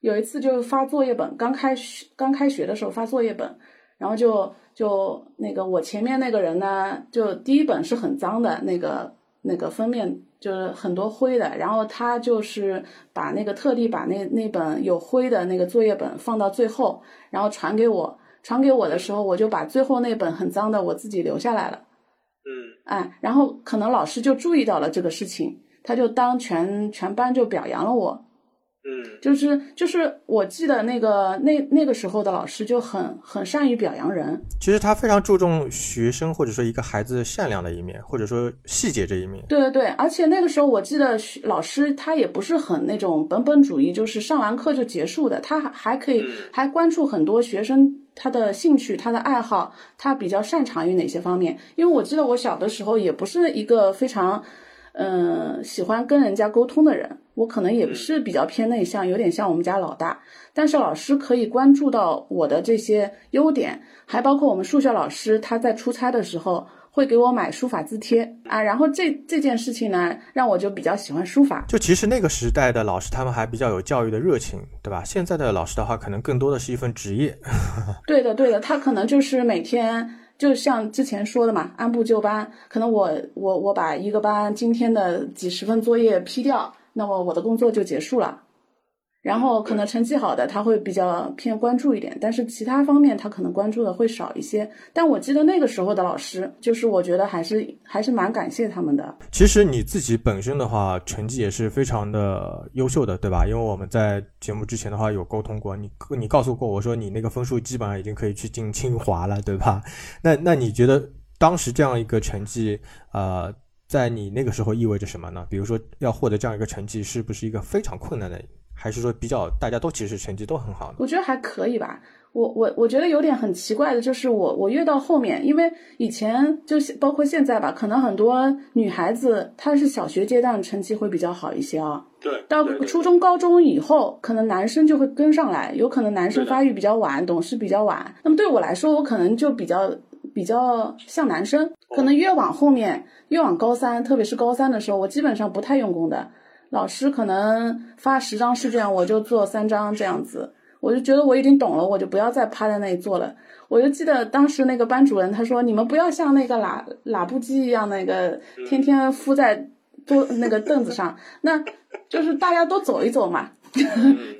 有一次就发作业本，刚开学刚开学的时候发作业本，然后就就那个我前面那个人呢，就第一本是很脏的那个那个封面。就是很多灰的，然后他就是把那个特地把那那本有灰的那个作业本放到最后，然后传给我。传给我的时候，我就把最后那本很脏的我自己留下来了。嗯，哎，然后可能老师就注意到了这个事情，他就当全全班就表扬了我。嗯，就是就是，我记得那个那那个时候的老师就很很善于表扬人。其实他非常注重学生或者说一个孩子善良的一面，或者说细节这一面。对对对，而且那个时候我记得老师他也不是很那种本本主义，就是上完课就结束的，他还还可以还关注很多学生他的兴趣、他的爱好，他比较擅长于哪些方面。因为我记得我小的时候也不是一个非常。嗯，喜欢跟人家沟通的人，我可能也是比较偏内向，有点像我们家老大。但是老师可以关注到我的这些优点，还包括我们数学老师他在出差的时候会给我买书法字帖啊。然后这这件事情呢，让我就比较喜欢书法。就其实那个时代的老师，他们还比较有教育的热情，对吧？现在的老师的话，可能更多的是一份职业。对的，对的，他可能就是每天。就像之前说的嘛，按部就班。可能我我我把一个班今天的几十份作业批掉，那么我的工作就结束了。然后可能成绩好的他会比较偏关注一点，但是其他方面他可能关注的会少一些。但我记得那个时候的老师，就是我觉得还是还是蛮感谢他们的。其实你自己本身的话，成绩也是非常的优秀的，对吧？因为我们在节目之前的话有沟通过，你你告诉过我说你那个分数基本上已经可以去进清华了，对吧？那那你觉得当时这样一个成绩，呃，在你那个时候意味着什么呢？比如说要获得这样一个成绩，是不是一个非常困难的？还是说比较大家都其实成绩都很好的，我觉得还可以吧。我我我觉得有点很奇怪的就是我我越到后面，因为以前就是包括现在吧，可能很多女孩子她是小学阶段成绩会比较好一些啊。对。到初中高中以后，可能男生就会跟上来，有可能男生发育比较晚，懂事比较晚。那么对我来说，我可能就比较比较像男生，可能越往后面越往高三，特别是高三的时候，我基本上不太用功的。老师可能发十张试卷，我就做三张这样子，我就觉得我已经懂了，我就不要再趴在那里做了。我就记得当时那个班主任他说：“你们不要像那个喇喇布机一样，那个天天敷在桌那个凳子上，那就是大家都走一走嘛。”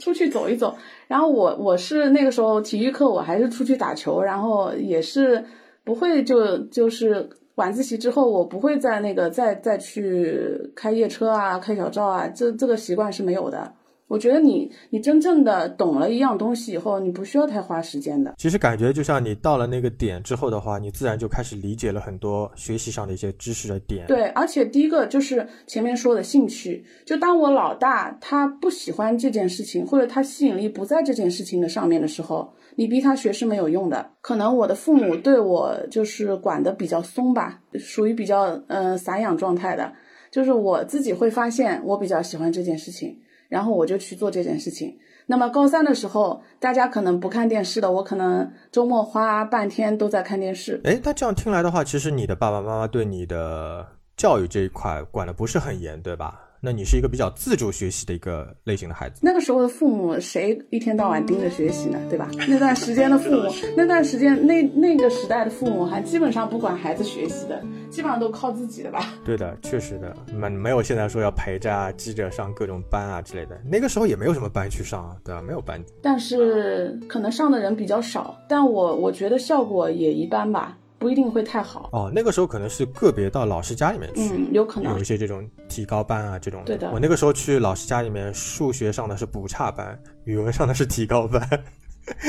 出去走一走。然后我我是那个时候体育课我还是出去打球，然后也是不会就就是晚自习之后我不会再那个再再去开夜车啊、开小灶啊，这这个习惯是没有的。我觉得你你真正的懂了一样东西以后，你不需要太花时间的。其实感觉就像你到了那个点之后的话，你自然就开始理解了很多学习上的一些知识的点。对，而且第一个就是前面说的兴趣，就当我老大他不喜欢这件事情，或者他吸引力不在这件事情的上面的时候，你逼他学是没有用的。可能我的父母对我就是管的比较松吧，属于比较嗯散养状态的，就是我自己会发现我比较喜欢这件事情。然后我就去做这件事情。那么高三的时候，大家可能不看电视的，我可能周末花半天都在看电视。哎，那这样听来的话，其实你的爸爸妈妈对你的教育这一块管的不是很严，对吧？那你是一个比较自主学习的一个类型的孩子。那个时候的父母谁一天到晚盯着学习呢？对吧？那段时间的父母，那段时间那那个时代的父母还基本上不管孩子学习的，基本上都靠自己的吧？对的，确实的，没没有现在说要陪着啊、记着上各种班啊之类的。那个时候也没有什么班去上啊，对吧？没有班。但是可能上的人比较少，但我我觉得效果也一般吧。不一定会太好哦。那个时候可能是个别到老师家里面去，嗯，有可能有一些这种提高班啊，这种。对的。我那个时候去老师家里面，数学上的是补差班，语文上的是提高班，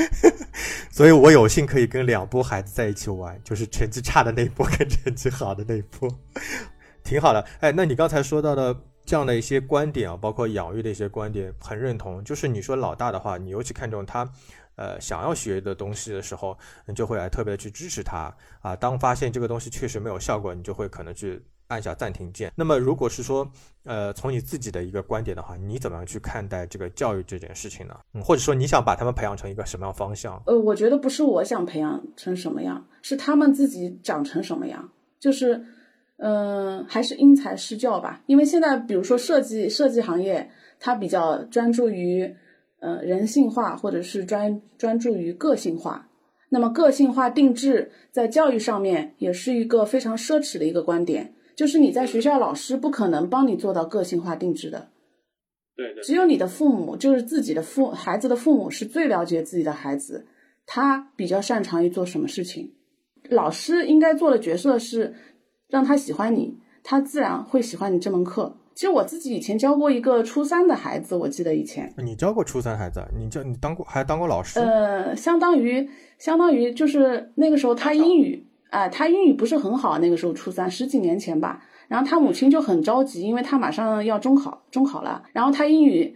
所以我有幸可以跟两波孩子在一起玩，就是成绩差的那一波跟成绩好的那一波，挺好的。哎，那你刚才说到的这样的一些观点啊，包括养育的一些观点，很认同。就是你说老大的话，你尤其看重他。呃，想要学的东西的时候，你就会来特别去支持他啊。当发现这个东西确实没有效果，你就会可能去按下暂停键。那么，如果是说，呃，从你自己的一个观点的话，你怎么样去看待这个教育这件事情呢？嗯，或者说你想把他们培养成一个什么样方向？呃，我觉得不是我想培养成什么样，是他们自己长成什么样。就是，嗯，还是因材施教吧。因为现在，比如说设计设计行业，它比较专注于。呃，人性化或者是专专注于个性化，那么个性化定制在教育上面也是一个非常奢侈的一个观点，就是你在学校老师不可能帮你做到个性化定制的，对对，只有你的父母，就是自己的父孩子的父母是最了解自己的孩子，他比较擅长于做什么事情，老师应该做的角色是让他喜欢你，他自然会喜欢你这门课。其实我自己以前教过一个初三的孩子，我记得以前你教过初三孩子，你教你当过还当过老师？呃，相当于相当于就是那个时候他英语，啊，他英语不是很好，那个时候初三十几年前吧。然后他母亲就很着急，因为他马上要中考，中考了。然后他英语，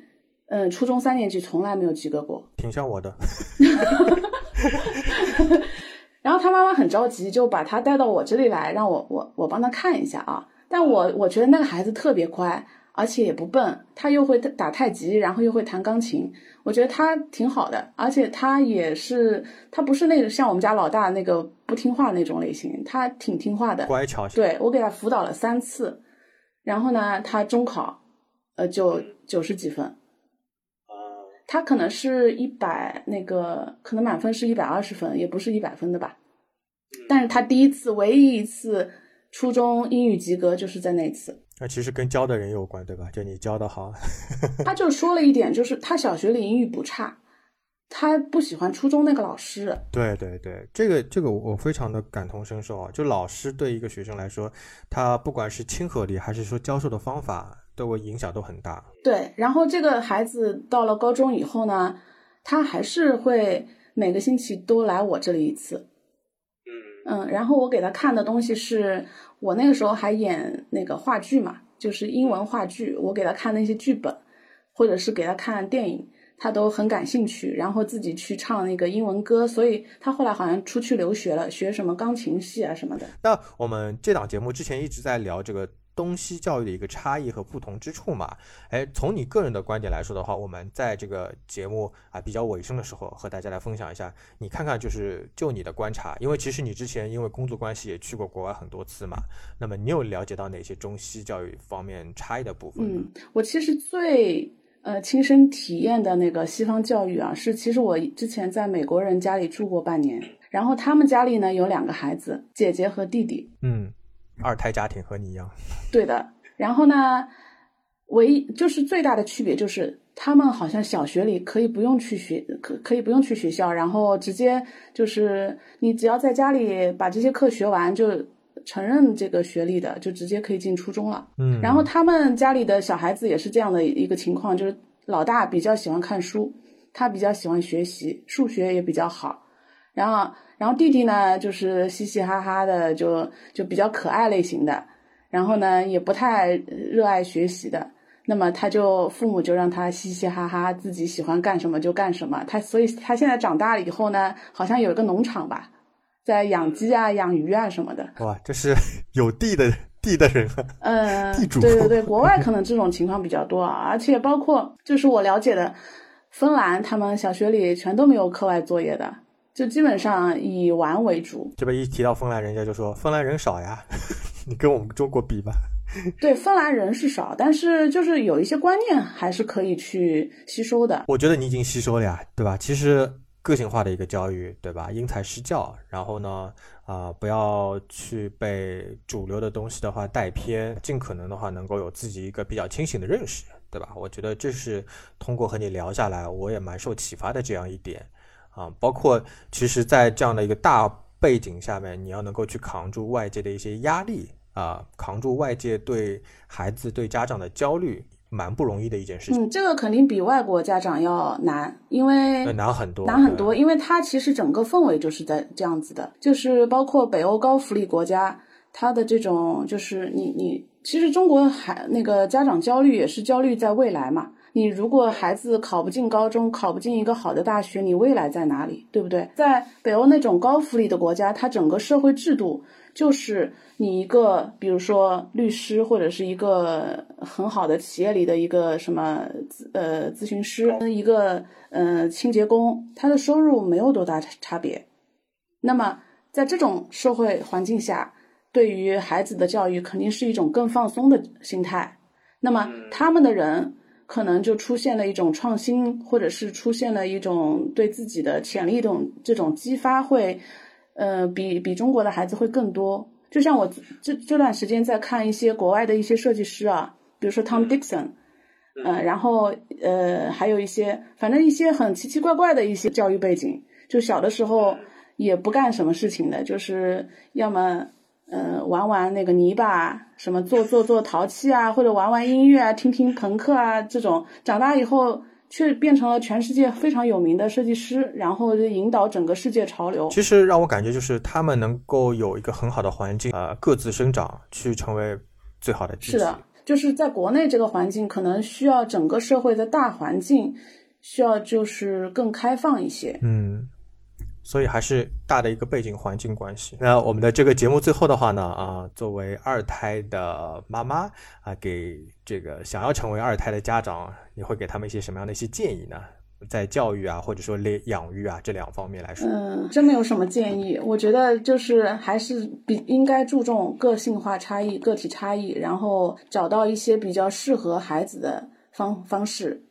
嗯，初中三年级从来没有及格过，挺像我的。然后他妈妈很着急，就把他带到我这里来，让我我我帮他看一下啊。但我我觉得那个孩子特别乖，而且也不笨，他又会打太极，然后又会弹钢琴，我觉得他挺好的，而且他也是，他不是那个像我们家老大那个不听话那种类型，他挺听话的，乖巧。对我给他辅导了三次，然后呢，他中考，呃，就九十几分，他可能是一百那个，可能满分是一百二十分，也不是一百分的吧，但是他第一次，唯一一次。初中英语及格就是在那次，那其实跟教的人有关，对吧？就你教的好。他就说了一点，就是他小学里英语不差，他不喜欢初中那个老师。对对对，这个这个我非常的感同身受啊！就老师对一个学生来说，他不管是亲和力还是说教授的方法，对我影响都很大。对，然后这个孩子到了高中以后呢，他还是会每个星期都来我这里一次。嗯，然后我给他看的东西是我那个时候还演那个话剧嘛，就是英文话剧，我给他看那些剧本，或者是给他看电影，他都很感兴趣，然后自己去唱那个英文歌，所以他后来好像出去留学了，学什么钢琴系啊什么的。那我们这档节目之前一直在聊这个。东西教育的一个差异和不同之处嘛，哎，从你个人的观点来说的话，我们在这个节目啊比较尾声的时候，和大家来分享一下，你看看就是就你的观察，因为其实你之前因为工作关系也去过国外很多次嘛，那么你有了解到哪些中西教育方面差异的部分？嗯，我其实最呃亲身体验的那个西方教育啊，是其实我之前在美国人家里住过半年，然后他们家里呢有两个孩子，姐姐和弟弟，嗯。二胎家庭和你一样，对的。然后呢，唯一就是最大的区别就是他们好像小学里可以不用去学，可可以不用去学校，然后直接就是你只要在家里把这些课学完，就承认这个学历的，就直接可以进初中了。嗯，然后他们家里的小孩子也是这样的一个情况，就是老大比较喜欢看书，他比较喜欢学习，数学也比较好。然后，然后弟弟呢，就是嘻嘻哈哈的，就就比较可爱类型的。然后呢，也不太热爱学习的。那么他就父母就让他嘻嘻哈哈，自己喜欢干什么就干什么。他所以他现在长大了以后呢，好像有一个农场吧，在养鸡啊、养鱼啊什么的。哇，这是 有地的地的人啊。嗯，地主对对对，国外可能这种情况比较多啊，而且包括就是我了解的，芬兰他们小学里全都没有课外作业的，就基本上以玩为主。这边一提到芬兰，人家就说芬兰人少呀，你跟我们中国比吧。对，芬兰人是少，但是就是有一些观念还是可以去吸收的。我觉得你已经吸收了呀，对吧？其实个性化的一个教育，对吧？因材施教，然后呢，啊、不要去被主流的东西的话带偏，尽可能的话能够有自己一个比较清醒的认识，对吧？我觉得这是通过和你聊下来，我也蛮受启发的这样一点啊。包括其实，在这样的一个大背景下面，你要能够去扛住外界的一些压力啊，扛住外界对孩子、对家长的焦虑，蛮不容易的一件事情，嗯，这个肯定比外国家长要难，因为呃难很多，难很多，因为它其实整个氛围就是在这样子的，就是包括北欧高福利国家，它的这种就是你你，其实中国还那个家长焦虑也是焦虑在未来嘛。你如果孩子考不进高中，考不进一个好的大学，你未来在哪里，对不对？在北欧那种高福利的国家，它整个社会制度就是你一个，比如说律师或者是一个很好的企业里的一个什么咨呃咨询师，一个呃清洁工，他的收入没有多大差别。那么在这种社会环境下，对于孩子的教育肯定是一种更放松的心态。那么他们的人可能就出现了一种创新，或者是出现了一种对自己的潜力这种这种激发会，呃，比比中国的孩子会更多。就像我这这段时间在看一些国外的一些设计师啊，比如说 Tom Dixon，呃，然后呃，还有一些反正一些很奇奇怪怪的一些教育背景，就小的时候也不干什么事情的，就是要么呃玩玩那个泥巴，什么做做做陶器啊，或者玩玩音乐啊，听听朋克啊这种，长大以后却变成了全世界非常有名的设计师，然后就引导整个世界潮流。其实让我感觉就是他们能够有一个很好的环境，呃，各自生长，去成为最好的自己。是的，就是在国内这个环境，可能需要整个社会的大环境需要就是更开放一些。嗯，所以还是大的一个背景环境关系。那我们的这个节目最后的话呢，啊，作为二胎的妈妈啊，给这个想要成为二胎的家长，你会给他们一些什么样的一些建议呢？在教育啊，或者说类养育啊这两方面来说，嗯，真没有什么建议。我觉得就是还是比应该注重个性化差异、个体差异，然后找到一些比较适合孩子的方方式。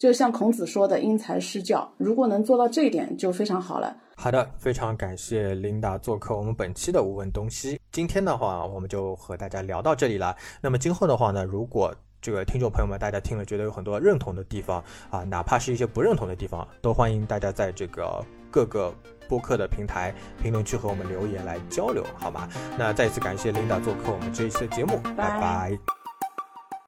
就像孔子说的“因材施教”，如果能做到这一点，就非常好了。好的，非常感谢琳达做客我们本期的无问东西。今天的话，我们就和大家聊到这里了。那么今后的话呢，如果这个听众朋友们大家听了觉得有很多认同的地方啊，哪怕是一些不认同的地方，都欢迎大家在这个各个播客的平台评论区和我们留言来交流，好吗？那再一次感谢琳达做客我们这一期的节目，拜拜拜